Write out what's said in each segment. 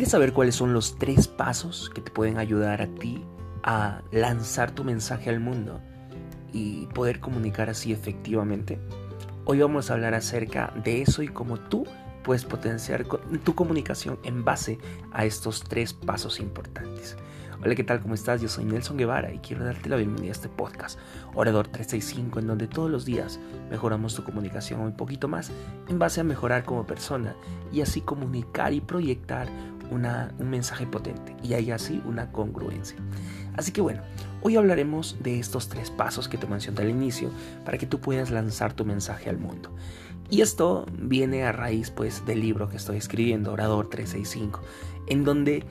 ¿Quieres saber cuáles son los tres pasos que te pueden ayudar a ti a lanzar tu mensaje al mundo y poder comunicar así efectivamente? Hoy vamos a hablar acerca de eso y cómo tú puedes potenciar tu comunicación en base a estos tres pasos importantes. Hola, ¿qué tal? ¿Cómo estás? Yo soy Nelson Guevara y quiero darte la bienvenida a este podcast, Orador 365, en donde todos los días mejoramos tu comunicación un poquito más en base a mejorar como persona y así comunicar y proyectar un mensaje potente y hay así una congruencia. Así que bueno, hoy hablaremos de estos tres pasos que te mencioné al inicio para que tú puedas lanzar tu mensaje al mundo. Y esto viene a raíz pues del libro que estoy escribiendo, Orador 365, en donde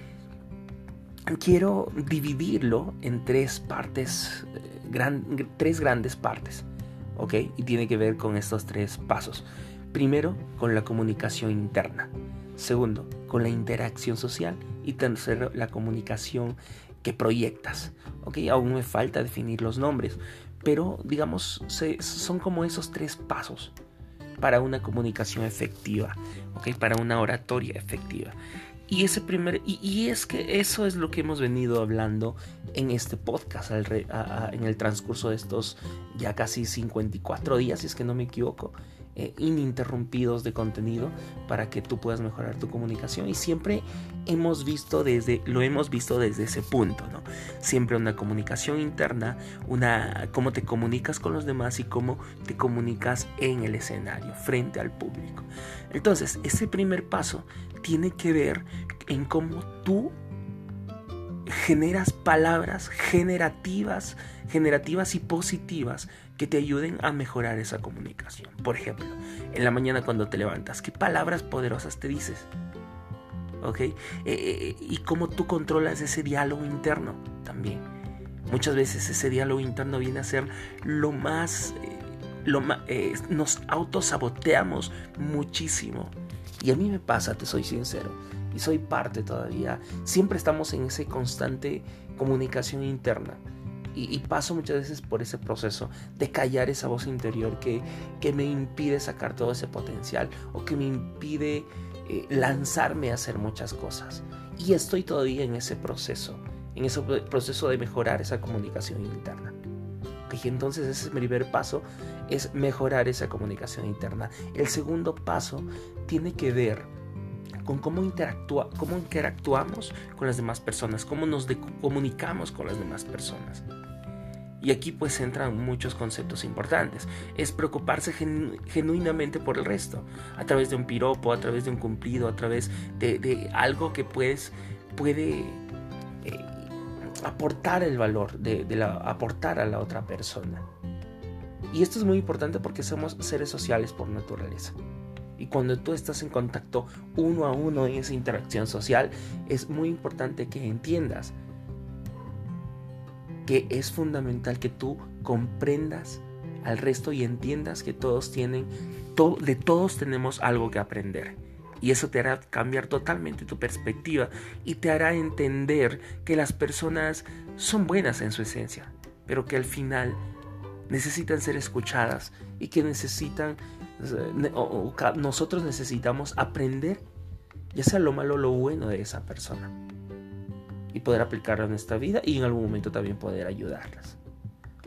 quiero dividirlo en tres partes, eh, tres grandes partes, ¿ok? Y tiene que ver con estos tres pasos. Primero, con la comunicación interna. Segundo, con la interacción social. Y tercero, la comunicación que proyectas. ¿ok? Aún me falta definir los nombres, pero digamos, son como esos tres pasos para una comunicación efectiva, ¿ok? Para una oratoria efectiva. Y ese primer y, es que eso es lo que hemos venido hablando en este podcast en el transcurso de estos ya casi 54 días, si es que no me equivoco. Eh, ininterrumpidos de contenido para que tú puedas mejorar tu comunicación. Y siempre hemos visto desde lo hemos visto desde ese punto no siempre una comunicación interna una cómo te comunicas con los demás y cómo te comunicas en el escenario frente al público. Entonces ese primer paso tiene que ver en cómo tú generas palabras generativas, generativas y positivas que te ayuden a mejorar esa comunicación. Por ejemplo, en la mañana cuando te levantas, ¿qué palabras poderosas te dices? ¿Ok? Eh, eh, y cómo tú controlas ese diálogo interno también. Muchas veces ese diálogo interno viene a ser lo más... Eh, lo más nos autosaboteamos muchísimo. Y a mí me pasa, te soy sincero y soy parte todavía. Siempre estamos en esa constante comunicación interna. Y, paso muchas veces por ese proceso de callar esa voz interior que, que me impide sacar todo ese potencial o que me impide eh, lanzarme a hacer muchas cosas. Y estoy todavía en ese proceso, en ese proceso de mejorar esa comunicación interna. Y entonces ese primer paso es mejorar esa comunicación interna. El segundo paso tiene que ver con cómo, interactúa, cómo interactuamos con las demás personas, cómo nos comunicamos con las demás personas. Y aquí pues entran muchos conceptos importantes. Es preocuparse genuinamente por el resto, a través de un piropo, a través de un cumplido, a través de, algo que puedes, puede eh, aportar el valor, de, aportar a la otra persona. Y esto es muy importante porque somos seres sociales por naturaleza. Y cuando tú estás en contacto uno a uno en esa interacción social, es muy importante que entiendas que es fundamental que tú comprendas al resto y entiendas que todos tienen, de todos tenemos algo que aprender. Y eso te hará cambiar totalmente tu perspectiva y te hará entender que las personas son buenas en su esencia, pero que al final necesitan ser escuchadas y que necesitan nosotros necesitamos aprender, ya sea lo malo o lo bueno de esa persona, y poder aplicarlo en esta vida y en algún momento también poder ayudarlas.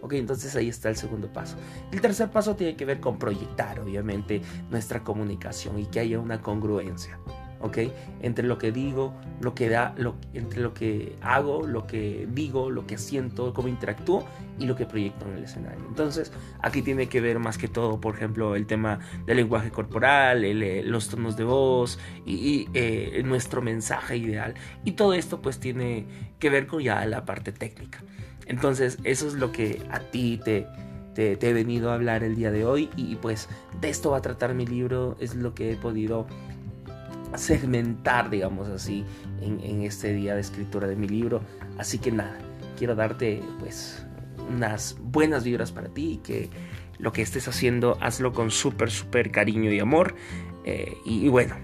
Ok, entonces ahí está el segundo paso. El tercer paso tiene que ver con proyectar, obviamente, nuestra comunicación y que haya una congruencia. ¿Ok? Entre lo que digo, lo que da, lo, entre lo que hago, lo que digo, lo que siento, cómo interactúo y lo que proyecto en el escenario. Entonces, aquí tiene que ver más que todo, por ejemplo, el tema del lenguaje corporal, eh, los tonos de voz y, eh, nuestro mensaje ideal. Y todo esto pues tiene que ver con ya la parte técnica. Entonces, eso es lo que a ti te, te, te, he venido a hablar el día de hoy y pues de esto va a tratar mi libro, es lo que he podido segmentar, digamos así, en, este día de escritura de mi libro. Así que nada, quiero darte pues unas buenas vibras para ti y que lo que estés haciendo hazlo con súper, súper cariño y amor. Eh, y, bueno,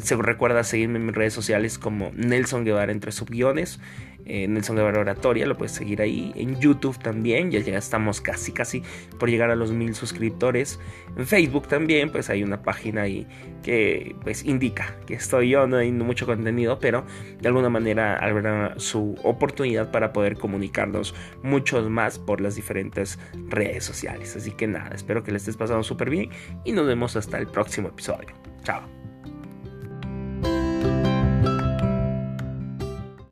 Se recuerda seguirme en mis redes sociales como Nelson Guevara entre subguiones. Eh, Nelson Guevara Oratoria, lo puedes seguir ahí. En YouTube también, ya, ya estamos casi, casi por llegar a los mil suscriptores. En Facebook también, pues hay una página ahí que pues indica que estoy yo, no hay mucho contenido, pero de alguna manera habrá su oportunidad para poder comunicarnos muchos más por las diferentes redes sociales. Así que nada, espero que le estés pasando súper bien y nos vemos hasta el próximo episodio. Chao.